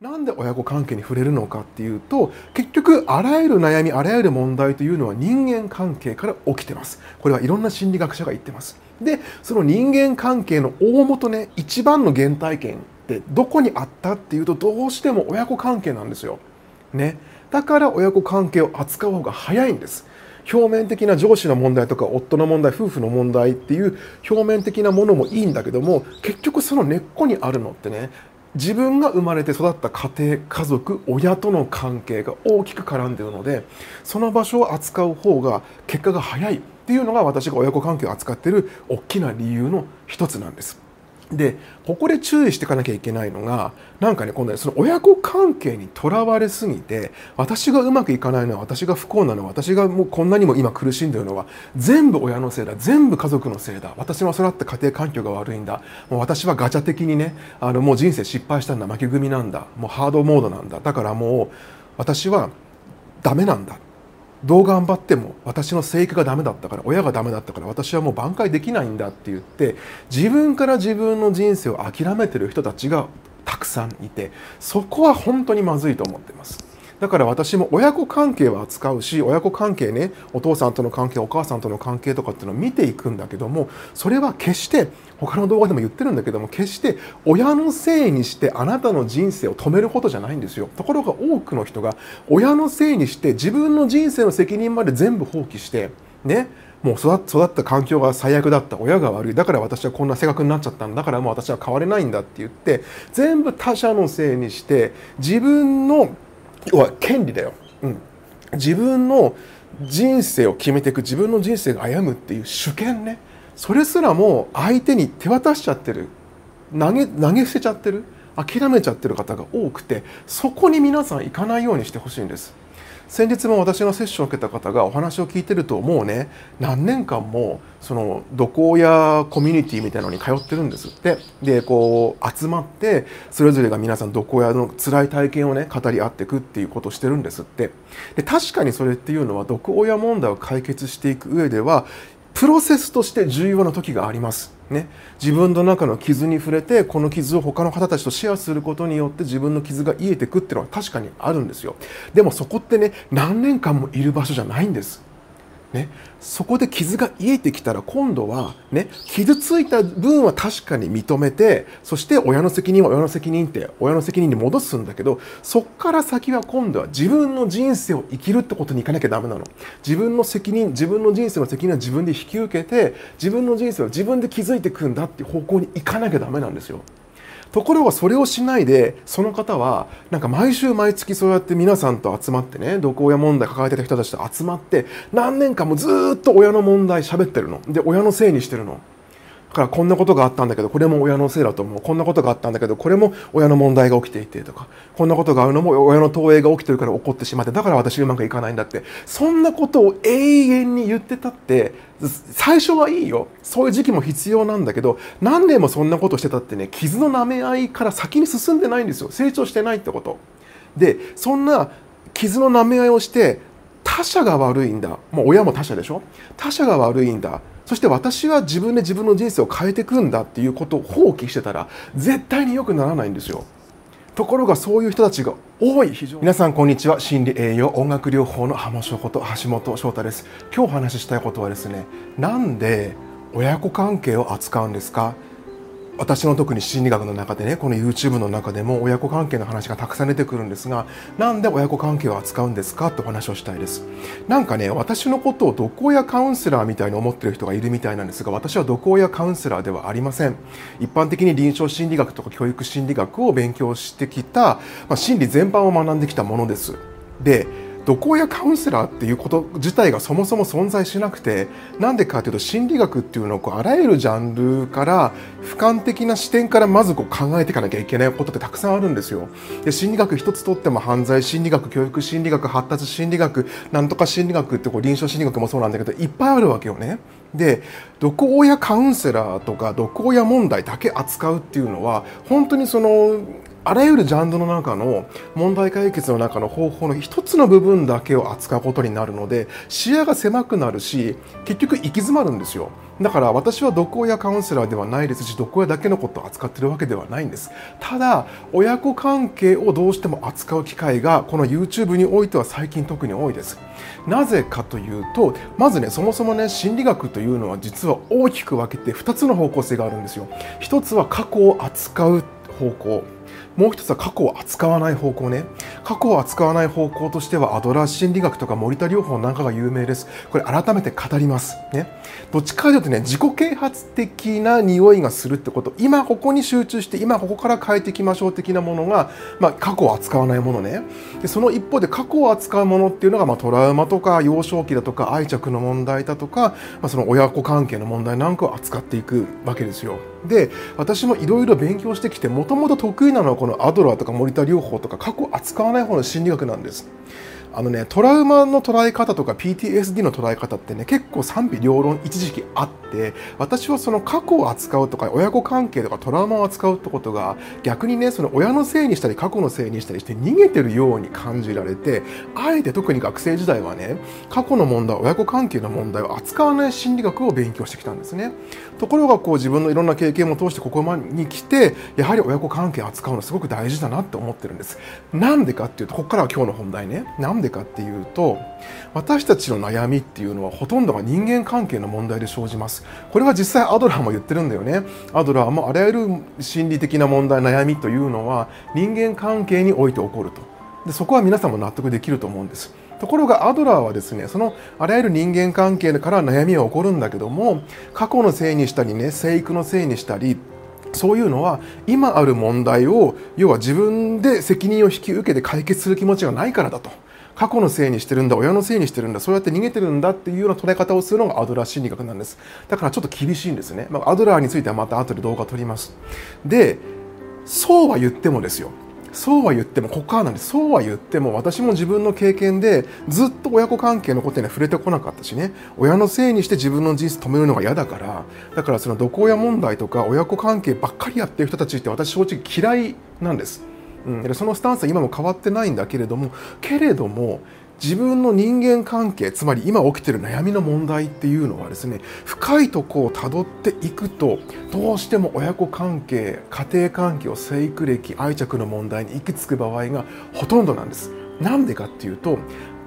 なんで親子関係に触れるのかっていうと結局あらゆる悩みあらゆる問題というのは人間関係から起きてます。これはいろんな心理学者が言ってます。でその人間関係の大元ね一番の原体験ってどこにあったっていうとどうしても親子関係なんですよ。ね。だから親子関係を扱う方が早いんです。表面的な上司の問題とか夫の問題夫婦の問題っていう表面的なものもいいんだけども結局その根っこにあるのってね自分が生まれて育った家庭家族親との関係が大きく絡んでいるのでその場所を扱う方が結果が早いっていうのが私が親子関係を扱っている大きな理由の一つなんです。でここで注意していかなきゃいけないのがなんかね今度その親子関係にとらわれすぎて私がうまくいかないのは私が不幸なのは私がもうこんなにも今苦しんでるのは全部親のせいだ全部家族のせいだ私の育った家庭環境が悪いんだもう私はガチャ的にねあのもう人生失敗したんだ負け組なんだもうハードモードなんだだからもう私はダメなんだどう頑張っても私の生育がダメだったから親がダメだったから私はもう挽回できないんだって言って自分から自分の人生を諦めてる人たちがたくさんいてそこは本当にまずいと思ってます。だから私も親子関係は扱うし親子関係ねお父さんとの関係お母さんとの関係とかっていうのを見ていくんだけどもそれは決して他の動画でも言ってるんだけども決して親のせいにしてあなたの人生を止めることじゃないんですよ。ところが多くの人が親のせいにして自分の人生の責任まで全部放棄してねもう育った環境が最悪だった。親が悪い。だから私はこんな性格になっちゃったんだからもう私は変われないんだって言って全部他者のせいにして自分の要は権利だよ、うん、自分の人生を決めていく自分の人生が歩むっていう主権ね。それすらも相手に手渡しちゃってる。投げ投げ捨てちゃってる。諦めちゃってる方が多くてそこに皆さん行かないようにしてほしいんです。先日も私のセッションを受けた方がお話を聞いてるともうね。何年間もその毒親コミュニティみたいなのに通ってるんです。ってでこう集まってそれぞれが皆さん毒親の辛い体験をね語り合っていくっていうことをしてるんです。ってで確かにそれっていうのは毒親問題を解決していく上ではプロセスとして重要な時があります。ね、自分の中の傷に触れてこの傷を他の方たちとシェアすることによって自分の傷が癒えていくっていうのは確かにあるんですよ。でもそこってね何年間もいる場所じゃないんです。ね、そこで傷が癒えてきたら今度は、ね、傷ついた分は確かに認めてそして親の責任は親の責任って親の責任に戻すんだけどそっから先は今度は自分の人生を生きるってことにいかなきゃダメなの自分の責任自分の人生の責任は自分で引き受けて自分の人生は自分で築いていくんだっていう方向に行かなきゃダメなんですよ。ところがそれをしないでその方はなんか毎週毎月そうやって皆さんと集まってね毒親問題抱えてた人たちと集まって何年間もずっと親の問題喋ってるの。で親のせいにしてるの。からこんなことがあったんだけどこれも親のせいだと思う。こんなことがあったんだけどこれも親の問題が起きていてとかこんなことがあるのも親の投影が起きてるから起こってしまってだから私うまくいかないんだって。そんなことを永遠に言ってたって最初はいいよ。そういう時期も必要なんだけど何年もそんなことしてたってね傷の舐め合いから先に進んでないんですよ。成長してないってこと。でそんな傷の舐め合いをして他者が悪いんだ。もう親も他者でしょ？他者が悪いんだ。そして私は自分で自分の人生を変えていくんだっていうことを放棄してたら絶対に良くならないんですよ。ところがそういう人たちが多い非常に。皆さんこんにちは。心理栄養音楽療法の浜翔こと橋本翔太です。今日お話ししたいことはですねなんで親子関係を扱うんですか？私の特に心理学の中でねこの YouTube の中でも親子関係の話がたくさん出てくるんですがなんで親子関係を扱うんですか？ってお話をしたいです。なんかね私のことを毒親カウンセラーみたいに思ってる人がいるみたいなんですが私は毒親カウンセラーではありません。一般的に臨床心理学とか教育心理学を勉強してきた、まあ、心理全般を学んできたものです。で毒親カウンセラーっていうこと自体がそもそも存在しなくてなんでかというと心理学っていうのをこうあらゆるジャンルから俯瞰的な視点からまずこう考えていかなきゃいけないことってたくさんあるんですよ。で心理学一つとっても犯罪心理学教育心理学発達心理学なんとか心理学ってこう臨床心理学もそうなんだけどいっぱいあるわけよね。で毒親カウンセラーとか毒親問題だけ扱うっていうのは本当にそのあらゆるジャンルの中の問題解決の中の方法の一つの部分だけを扱うことになるので視野が狭くなるし結局行き詰まるんですよ。だから私は毒親カウンセラーではないですし毒親だけのことを扱ってるわけではないんです。ただ親子関係をどうしても扱う機会がこの YouTube においては最近特に多いです。なぜかというとまずねそもそもね心理学というのは実は大きく分けて2つの方向性があるんですよ。一つは過去を扱う方向。もう一つは過去を扱わない方向ね。過去を扱わない方向としてはアドラー心理学とか森田療法なんかが有名です。これ改めて語ります。ね。どっちかというとね自己啓発的な匂いがするってこと。今ここに集中して今ここから変えていきましょう的なものが、まあ、過去を扱わないものね。でその一方で過去を扱うものっていうのが、まあ、トラウマとか幼少期だとか愛着の問題だとか、まあ、その親子関係の問題なんかを扱っていくわけですよ。で私もいろいろ勉強してきてもともと得意なのはこのアドラーとか森田療法とか過去扱わない方の心理学なんです。あのねトラウマの捉え方とか PTSD の捉え方ってね結構賛否両論一時期あって私はその過去を扱うとか親子関係とかトラウマを扱うってことが逆にねその親のせいにしたり過去のせいにしたりして逃げてるように感じられてあえて特に学生時代はね過去の問題親子関係の問題を扱わない心理学を勉強してきたんですね。ところがこう自分のいろんな経験を通してここまでに来てやはり親子関係扱うのすごく大事だなって思ってるんです。なんでかっていうとここからは今日の本題ね。なんでかっていうと私たちの悩みっていうのはほとんどが人間関係の問題で生じます。これは実際アドラーも言ってるんだよね。アドラーもあらゆる心理的な問題悩みというのは人間関係において起こると。でそこは皆さんも納得できると思うんです。ところがアドラーはですねそのあらゆる人間関係から悩みは起こるんだけども過去のせいにしたりね生育のせいにしたりそういうのは今ある問題を要は自分で責任を引き受けて解決する気持ちがないからだと。過去のせいにしてるんだ親のせいにしてるんだそうやって逃げてるんだっていうような捉え方をするのがアドラー心理学なんです。だからちょっと厳しいんですね、まあ、アドラーについてはまた後で動画撮ります。でそうは言ってもですよ。そうは言ってもここからなんでそうは言っても私も自分の経験でずっと親子関係のことには触れてこなかったしね。親のせいにして自分の人生止めるのが嫌だから。だからその毒親問題とか親子関係ばっかりやってる人たちって私正直嫌いなんです。うん、そのスタンスは今も変わってないんだけれどもけれども自分の人間関係つまり今起きてる悩みの問題っていうのはですね深いとこをたどっていくとどうしても親子関係家庭環境生育歴愛着の問題に行き着く場合がほとんどなんです。なんでかっていうと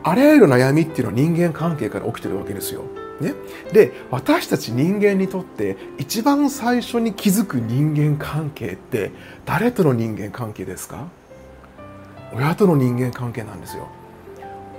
あらゆる悩みっていうのは人間関係から起きてるわけですよ。ね、で私たち人間にとって一番最初に気づく人間関係って誰との人間関係ですか？親との人間関係なんですよ。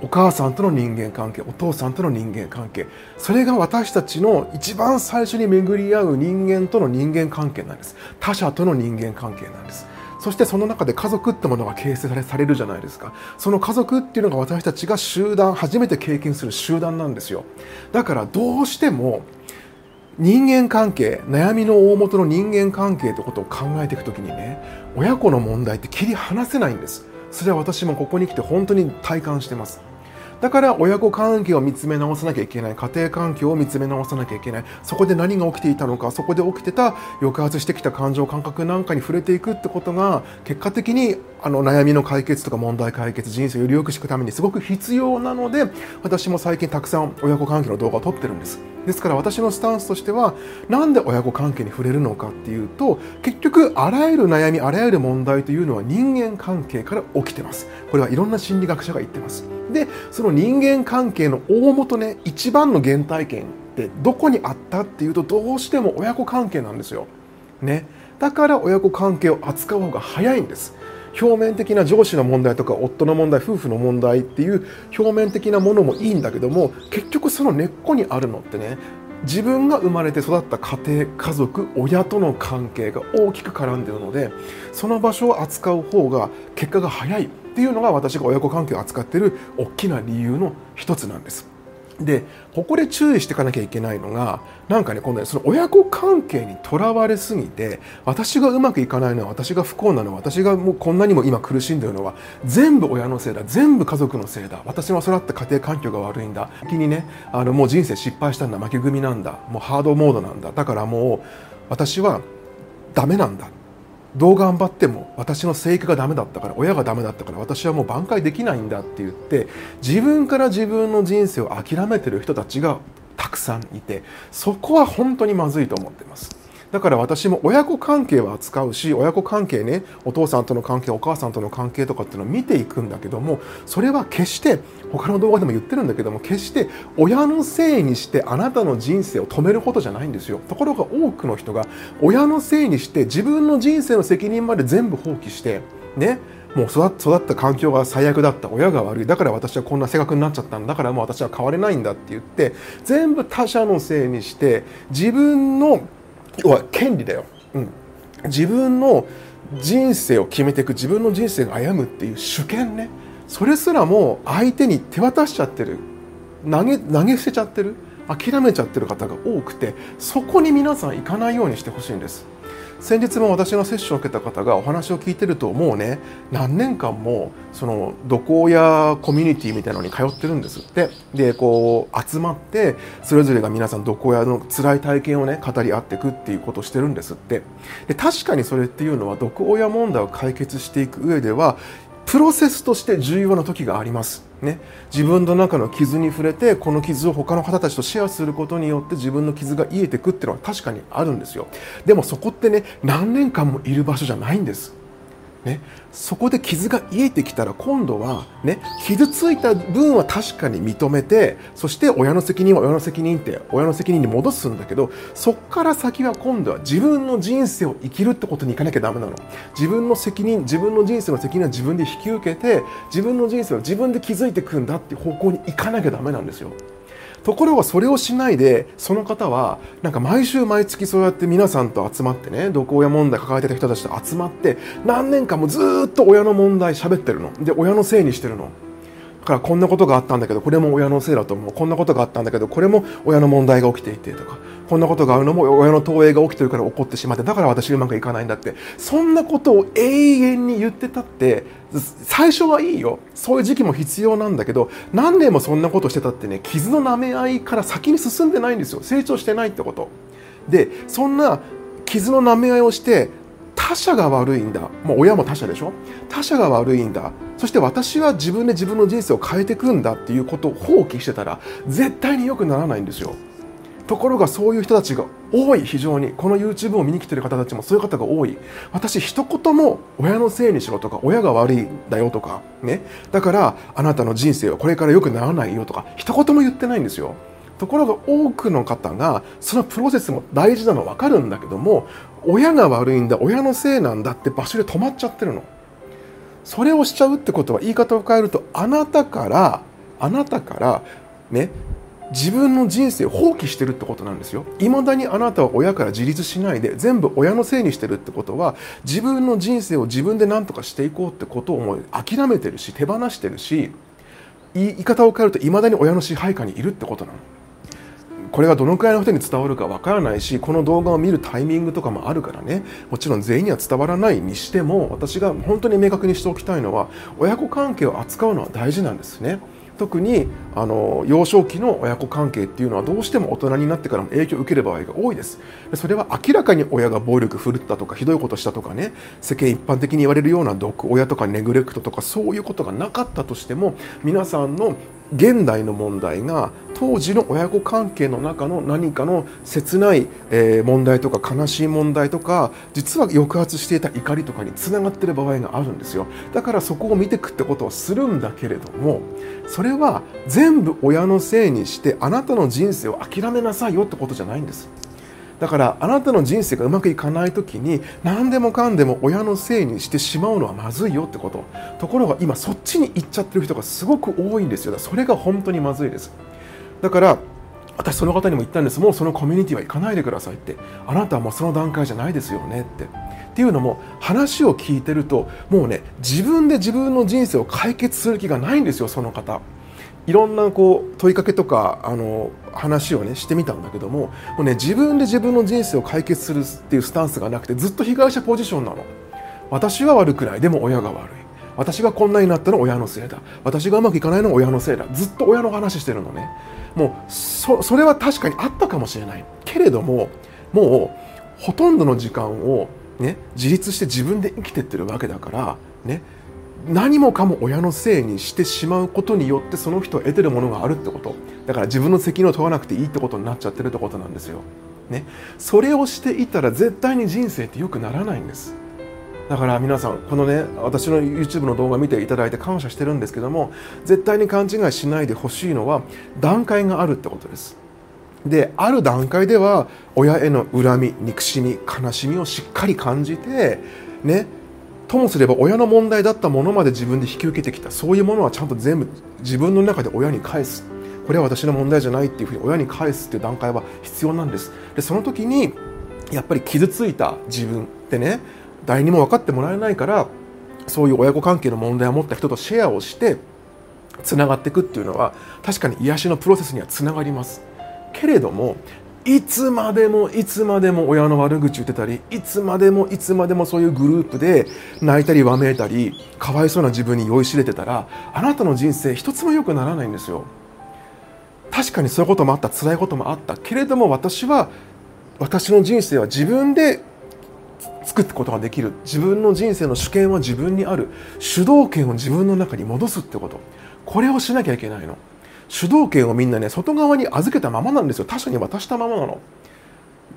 お母さんとの人間関係お父さんとの人間関係。それが私たちの一番最初に巡り合う人間との人間関係なんです。他者との人間関係なんです。そしてその中で家族ってものが形成されるじゃないですか。その家族っていうのが私たちが集団初めて経験する集団なんですよ。だからどうしても人間関係悩みの大元の人間関係ってことを考えていく時にね親子の問題って切り離せないんです。それは私もここに来て本当に体感してます。だから親子関係を見つめ直さなきゃいけない家庭環境を見つめ直さなきゃいけないそこで何が起きていたのかそこで起きてた抑圧してきた感情感覚なんかに触れていくってことが結果的にあの悩みの解決とか問題解決人生をより良くしていくためにすごく必要なので私も最近たくさん親子関係の動画を撮ってるんです。ですから私のスタンスとしてはなんで親子関係に触れるのかっていうと結局あらゆる悩みあらゆる問題というのは人間関係から起きてますこれはいろんな心理学者が言ってますでその人間関係の大元ね一番の原体験ってどこにあったっていうとどうしても親子関係なんですよ。ね、だから親子関係を扱う方が早いんです。表面的な上司の問題とか夫の問題夫婦の問題っていう表面的なものもいいんだけども結局その根っこにあるのってね自分が生まれて育った家庭家族親との関係が大きく絡んでるのでその場所を扱う方が結果が早いっていうのが私が親子関係を扱っている大きな理由の一つなんです。でここで注意していかなきゃいけないのがなんかね今度ねその親子関係にとらわれすぎて私がうまくいかないのは私が不幸なのは私がもうこんなにも今苦しんでるのは全部親のせいだ全部家族のせいだ私は育った家庭環境が悪いんだ先にねあのもう人生失敗したんだ負け組なんだもうハードモードなんだだからもう私はダメなんだどう頑張っても私の生育がダメだったから親がダメだったから私はもう挽回できないんだって言って自分から自分の人生を諦めてる人たちがたくさんいてそこは本当にまずいと思ってます。だから私も親子関係は扱うし親子関係ねお父さんとの関係お母さんとの関係とかっていうのを見ていくんだけどもそれは決して他の動画でも言ってるんだけども決して親のせいにしてあなたの人生を止めることじゃないんですよ。ところが多くの人が親のせいにして自分の人生の責任まで全部放棄してねもう育った環境が最悪だった親が悪い。だから私はこんな性格になっちゃったんだからもう私は変われないんだって言って全部他者のせいにして自分の要は権利だよ、うん、自分の人生を決めていく自分の人生が歩むっていう主権ね。それすらも相手に手渡しちゃってる。投げ投げ捨てちゃってる。諦めちゃってる方が多くてそこに皆さん行かないようにしてほしいんです。先日も私のセッションを受けた方がお話を聞いてるともうね。何年間もその毒親コミュニティみたいなのに通ってるんです。ってでこう集まってそれぞれが皆さん毒親の辛い体験をね語り合っていくっていうことをしてるんですって。で確かにそれっていうのは毒親問題を解決していく上ではプロセスとして重要な時があります。ね、自分の中の傷に触れてこの傷を他の方たちとシェアすることによって自分の傷が癒えていくっていうのは確かにあるんですよ。でもそこってね何年間もいる場所じゃないんです。ね、そこで傷が癒えてきたら今度は、ね、傷ついた分は確かに認めてそして親の責任は親の責任って親の責任に戻すんだけどそっから先は今度は自分の人生を生きるってことにいかなきゃダメなの。自分の責任自分の人生の責任は自分で引き受けて自分の人生を自分で築いていくんだっていう方向に行かなきゃダメなんですよ。ところがそれをしないでその方はなんか毎週毎月そうやって皆さんと集まってね毒親問題抱えてた人たちと集まって何年間もずっと親の問題喋ってるの。で親のせいにしてるの。からこんなことがあったんだけどこれも親のせいだと思う。こんなことがあったんだけどこれも親の問題が起きていてとかこんなことがあるのも親の投影が起きてるから起こってしまってだから私うまくいかないんだって。そんなことを永遠に言ってたって最初はいいよ。そういう時期も必要なんだけど何年もそんなことしてたってね傷の舐め合いから先に進んでないんですよ。成長してないってこと。でそんな傷の舐め合いをして他者が悪いんだ。もう親も他者でしょ？他者が悪いんだ。そして私は自分で自分の人生を変えていくんだっていうことを放棄してたら絶対に良くならないんですよ。ところがそういう人たちが多い非常に。この YouTube を見に来てる方たちもそういう方が多い。私一言も親のせいにしろとか親が悪いんだよとかね。だからあなたの人生はこれから良くならないよとか一言も言ってないんですよ。ところが多くの方がそのプロセスも大事なの分かるんだけども親が悪いんだ親のせいなんだって場所で止まっちゃってるのそれをしちゃうってことは言い方を変えるとあなたからあなたからね自分の人生を放棄してるってことなんですよ。未だにあなたは親から自立しないで全部親のせいにしてるってことは自分の人生を自分で何とかしていこうってことをもう諦めてるし手放してるし言い方を変えると未だに親の支配下にいるってことなの。これがどのくらいの人に伝わるかわからないしこの動画を見るタイミングとかもあるからね。もちろん全員には伝わらないにしても私が本当に明確にしておきたいのは親子関係を扱うのは大事なんですね。特にあの幼少期の親子関係っていうのはどうしても大人になってからも影響を受ける場合が多いです。それは明らかに親が暴力振るったとかひどいことしたとかね。世間一般的に言われるような毒親とかネグレクトとかそういうことがなかったとしても皆さんの現代の問題が当時の親子関係の中の何かの切ない問題とか悲しい問題とか実は抑圧していた怒りとかにつながってる場合があるんですよ。だからそこを見ていくってことはするんだけれどもそれは全部親のせいにしてあなたの人生を諦めなさいよってことじゃないんです。だからあなたの人生がうまくいかない時に何でもかんでも親のせいにしてしまうのはまずいよってこと。ところが今そっちに行っちゃってる人がすごく多いんですよ。それが本当にまずいです。だから私その方にも言ったんです。もうそのコミュニティは行かないでくださいって。あなたはもうその段階じゃないですよねって。っていうのも話を聞いてるともうね自分で自分の人生を解決する気がないんですよその方。いろんなこう問いかけとかあの話をねしてみたんだけどももうね自分で自分の人生を解決するっていうスタンスがなくてずっと被害者ポジションなの。私は悪くない。でも親が悪い。私がこんなになったのは親のせいだ。私がうまくいかないのは親のせいだ。ずっと親の話してるのね。もうそそれは確かにあったかもしれない。けれどももうほとんどの時間をね、自立して自分で生きてってるわけだから、ね、何もかも親のせいにしてしまうことによってその人を得てるものがあるってことだから自分の責任を問わなくていいってことになっちゃってるってことなんですよ。ね、それをしていたら絶対に人生って良くならないんです。だから皆さんこのね私の YouTube の動画見ていただいて感謝してるんですけども絶対に勘違いしないでほしいのは段階があるってことですである段階では親への恨み憎しみ悲しみをしっかり感じてねともすれば親の問題だったものまで自分で引き受けてきたそういうものはちゃんと全部自分の中で親に返す。これは私の問題じゃないっていうふうに親に返すっていう段階は必要なんです。でその時にやっぱり傷ついた自分ってね誰にも分かってもらえないからそういう親子関係の問題を持った人とシェアをしてつながっていくっていうのは確かに癒しのプロセスにはつながります。けれどもいつまでもいつまでも親の悪口言ってたりいつまでもいつまでもそういうグループで泣いたりわめいたりかわいそうな自分に酔いしれてたらあなたの人生一つも良くならないんですよ。確かにそういうこともあった辛いこともあったけれども私は私の人生は自分で作ってことができる。自分の人生の主権は自分にある。主導権を自分の中に戻すってこと。これをしなきゃいけないの。主導権をみんなね外側に預けたままなんですよ。他者に渡したままなの。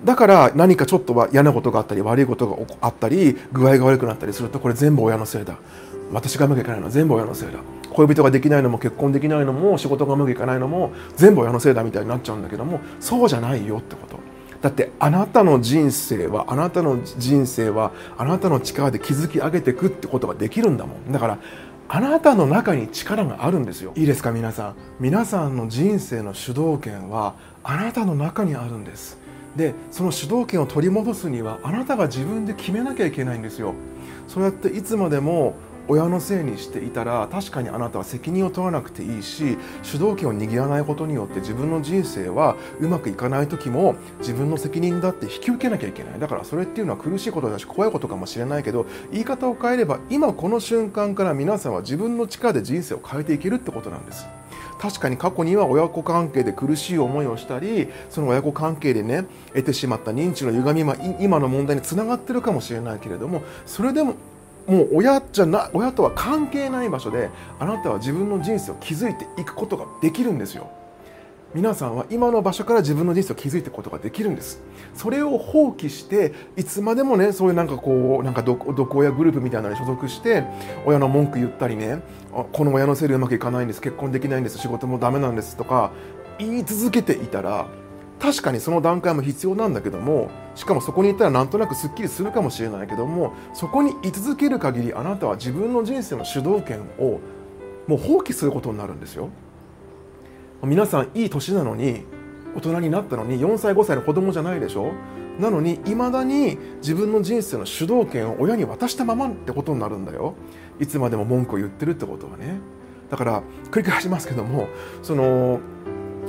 だから何かちょっとは嫌なことがあったり悪いことがあったり具合が悪くなったりするとこれ全部親のせいだ。私がうまくいかないのは全部親のせいだ。恋人ができないのも結婚できないのも仕事がうまくいかないのも全部親のせいだみたいになっちゃうんだけどもそうじゃないよってこと。だってあなたの人生はあなたの人生はあなたの力で築き上げていくってことができるんだもん。だからあなたの中に力があるんですよ。いいですか皆さん。皆さんの人生の主導権はあなたの中にあるんです。でその主導権を取り戻すにはあなたが自分で決めなきゃいけないんですよ。そうやっていつまでも親のせいにしていたら確かにあなたは責任を取らなくていいし主導権を握らないことによって自分の人生はうまくいかない時も自分の責任だって引き受けなきゃいけないだからそれっていうのは苦しいことだし怖いことかもしれないけど言い方を変えれば今この瞬間から皆さんは自分の力で人生を変えていけるってことなんです。確かに過去には親子関係で苦しい思いをしたりその親子関係でね得てしまった認知の歪みは今の問題につながってるかもしれないけれどもそれでももう親じゃな親とは関係ない場所であなたは自分の人生を築いていくことができるんですよ。皆さんは今の場所から自分の人生を築いていくことができるんです。それを放棄していつまでもねそういうなんかこうなんか毒親グループみたいなのに所属して親の文句言ったりねこの親のせいでうまくいかないんです結婚できないんです仕事もダメなんですとか言い続けていたら確かにその段階も必要なんだけどもしかもそこに行ったらなんとなくすっきりするかもしれないけどもそこに居続ける限りあなたは自分の人生の主導権をもう放棄することになるんですよ。皆さんいい年なのに大人になったのに4歳5歳の子供じゃないでしょ。なのにいまだに自分の人生の主導権を親に渡したままってことになるんだよ。いつまでも文句を言ってるってことはね。だから繰り返しますけどもその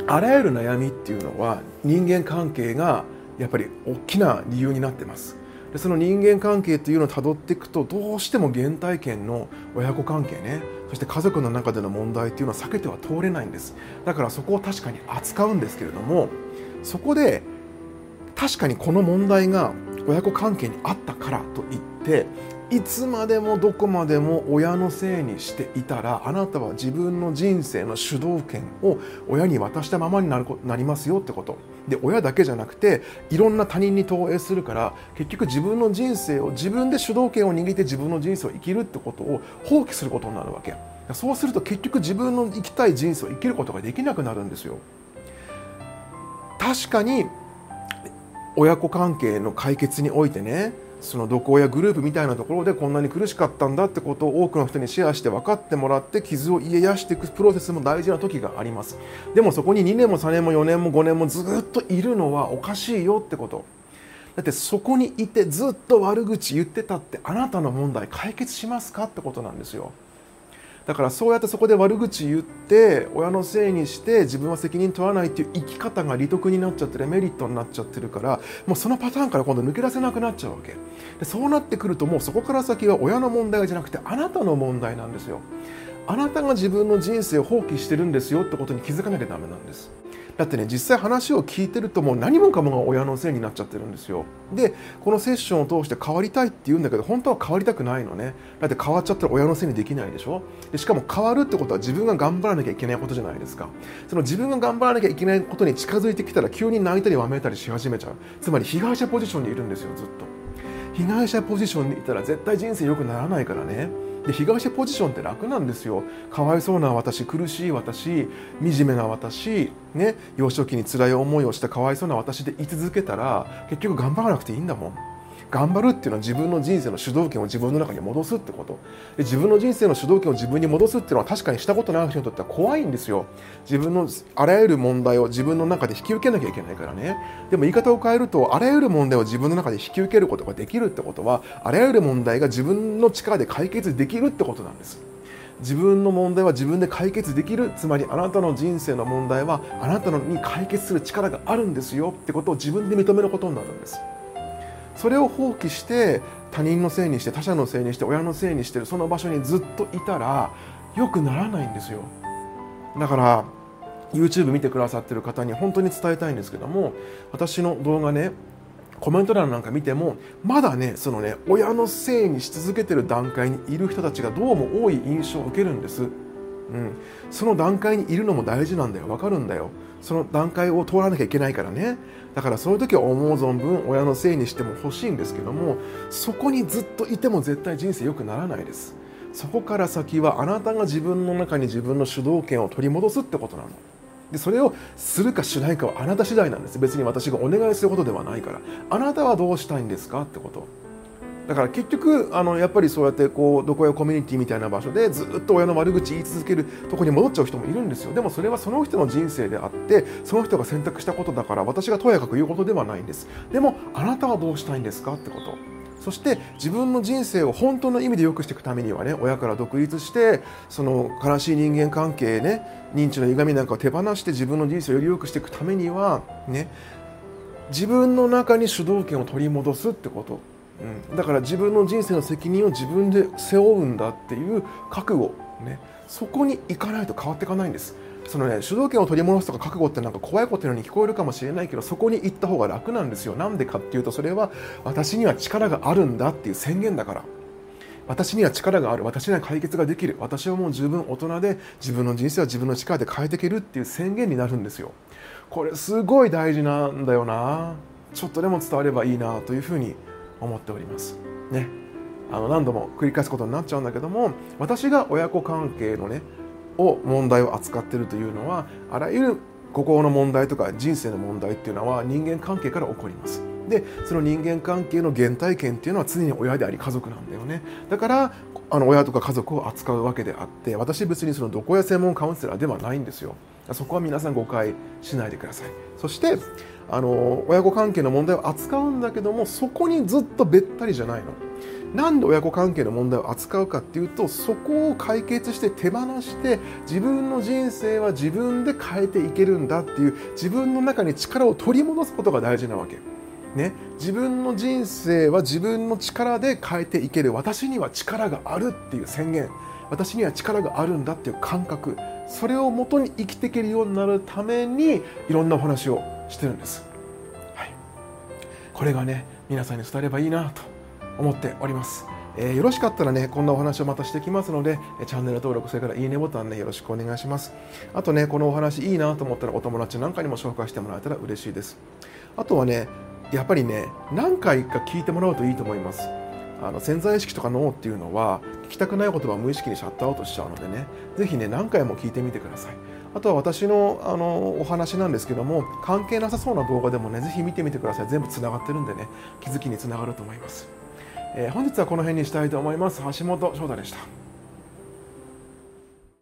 あらゆる悩みっていうのは人間関係がやっぱり大きな理由になってます。でその人間関係っていうのをたどっていくとどうしても原体験の親子関係ねそして家族の中での問題っていうのは避けては通れないんです。だからそこを確かに扱うんですけれどもそこで確かにこの問題が親子関係にあったからといっていつまでもどこまでも親のせいにしていたらあなたは自分の人生の主導権を親に渡したままになるなりますよってこと。で親だけじゃなくていろんな他人に投影するから結局自分の人生を自分で主導権を握って自分の人生を生きるってことを放棄することになるわけ。そうすると結局自分の生きたい人生を生きることができなくなるんですよ。確かに親子関係の解決においてねその毒親グループみたいなところでこんなに苦しかったんだってことを多くの人にシェアして分かってもらって傷を癒やしていくプロセスも大事な時があります。でもそこに2年も3年も4年も5年もずっといるのはおかしいよってこと。だってそこにいてずっと悪口言ってたってあなたの問題解決しますかってことなんですよ。だからそうやってそこで悪口言って親のせいにして自分は責任取らないっていう生き方が利得になっちゃってるメリットになっちゃってるからもうそのパターンから今度抜け出せなくなっちゃうわけ。でそうなってくるともうそこから先は親の問題じゃなくてあなたの問題なんですよ。あなたが自分の人生を放棄してるんですよってことに気づかなきゃダメなんです。だってね実際話を聞いてるともう何もかもが親のせいになっちゃってるんですよ。でこのセッションを通して変わりたいって言うんだけど本当は変わりたくないのね。だって変わっちゃったら親のせいにできないでしょ。でしかも変わるってことは自分が頑張らなきゃいけないことじゃないですか。その自分が頑張らなきゃいけないことに近づいてきたら急に泣いたりわめいたりし始めちゃう。つまり被害者ポジションにいるんですよずっと。被害者ポジションにいたら絶対人生良くならないからね。で被害者ポジションって楽なんですよ。かわいそうな私苦しい私惨めな私ね幼少期に辛い思いをしたかわいそうな私で居続けたら結局頑張らなくていいんだもん。頑張るっていうのは自分の人生の主導権を自分の中に戻すってこと。で自分の人生の主導権を自分に戻すっていうのは確かにしたことない人にとっては怖いんですよ。自分のあらゆる問題を自分の中で引き受けなきゃいけないからね。でも言い方を変えるとあらゆる問題を自分の中で引き受けることができるってことはあらゆる問題が自分の力で解決できるってことなんです。自分の問題は自分で解決できる。つまりあなたの人生の問題はあなたのに解決する力があるんですよってことを自分で認めることになるんです。それを放棄して他人のせいにして他者のせいにして親のせいにしてるその場所にずっといたら良くならないんですよ。だから YouTube 見てくださってる方に本当に伝えたいんですけども私の動画ねコメント欄なんか見てもまだねそのね親のせいにし続けてる段階にいる人たちがどうも多い印象を受けるんです、うん、その段階にいるのも大事なんだよ。わかるんだよ。その段階を通らなきゃいけないからね。だからそういう時は思う存分親のせいにしても欲しいんですけどもそこにずっといても絶対人生良くならないです。そこから先はあなたが自分の中に自分の主導権を取り戻すってことなの。でそれをするかしないかはあなた次第なんです。別に私がお願いすることではないから。あなたはどうしたいんですかってこと。だから結局あのやっぱりそうやってこうどこやコミュニティみたいな場所でずっと親の悪口言い続けるとこに戻っちゃう人もいるんですよ。でもそれはその人の人生であってその人が選択したことだから私がとやかく言うことではないんです。でもあなたはどうしたいんですかってこと。そして自分の人生を本当の意味で良くしていくためにはね親から独立してその悲しい人間関係ね認知の歪みなんかを手放して自分の人生をより良くしていくためにはね自分の中に主導権を取り戻すってこと。うん、だから自分の人生の責任を自分で背負うんだっていう覚悟、ね、そこに行かないと変わっていかないんです。そのね主導権を取り戻すとか覚悟ってなんか怖いことのように聞こえるかもしれないけどそこに行った方が楽なんですよ。なんでかっていうとそれは私には力があるんだっていう宣言だから。私には力がある。私には解決ができる。私はもう十分大人で自分の人生は自分の力で変えていけるっていう宣言になるんですよ。これすごい大事なんだよな。ちょっとでも伝わればいいなというふうに思っております。ね、あの何度も繰り返すことになっちゃうんだけども私が親子関係のねを問題を扱ってるというのはあらゆる心の問題とか人生の問題っていうのは人間関係から起こります。でその人間関係の原体験っていうのは常に親であり家族なんだよねだからあの親とか家族を扱うわけであって私別にそのどこや専門カウンセラーではないんですよそこは皆さん誤解しないでくださいそしてあの親子関係の問題を扱うんだけどもそこにずっとべったりじゃないの。なんで親子関係の問題を扱うかっていうとそこを解決して手放して自分の人生は自分で変えていけるんだっていう自分の中に力を取り戻すことが大事なわけ。ね、自分の人生は自分の力で変えていける私には力があるっていう宣言私には力があるんだっていう感覚それをもとに生きていけるようになるためにいろんなお話をしてるんです、はい、これがね皆さんに伝えればいいなと思っておりますえー、よろしかったらね、こんなお話をまたしてきますので、チャンネル登録、それからいいねボタンね、よろしくお願いします。あとね、このお話いいなと思ったらお友達なんかにも紹介してもらえたら嬉しいです。あとはね、やっぱりね、何回か聞いてもらうといいと思います。あの潜在意識とか脳っていうのは聞きたくない言葉を無意識にシャットアウトしちゃうのでねぜひね何回も聞いてみてくださいあとは私のあのお話なんですけども関係なさそうな動画でもねぜひ見てみてください。全部つながってるんでね気づきにつながると思います、えー、本日はこの辺にしたいと思います。橋本翔太でした。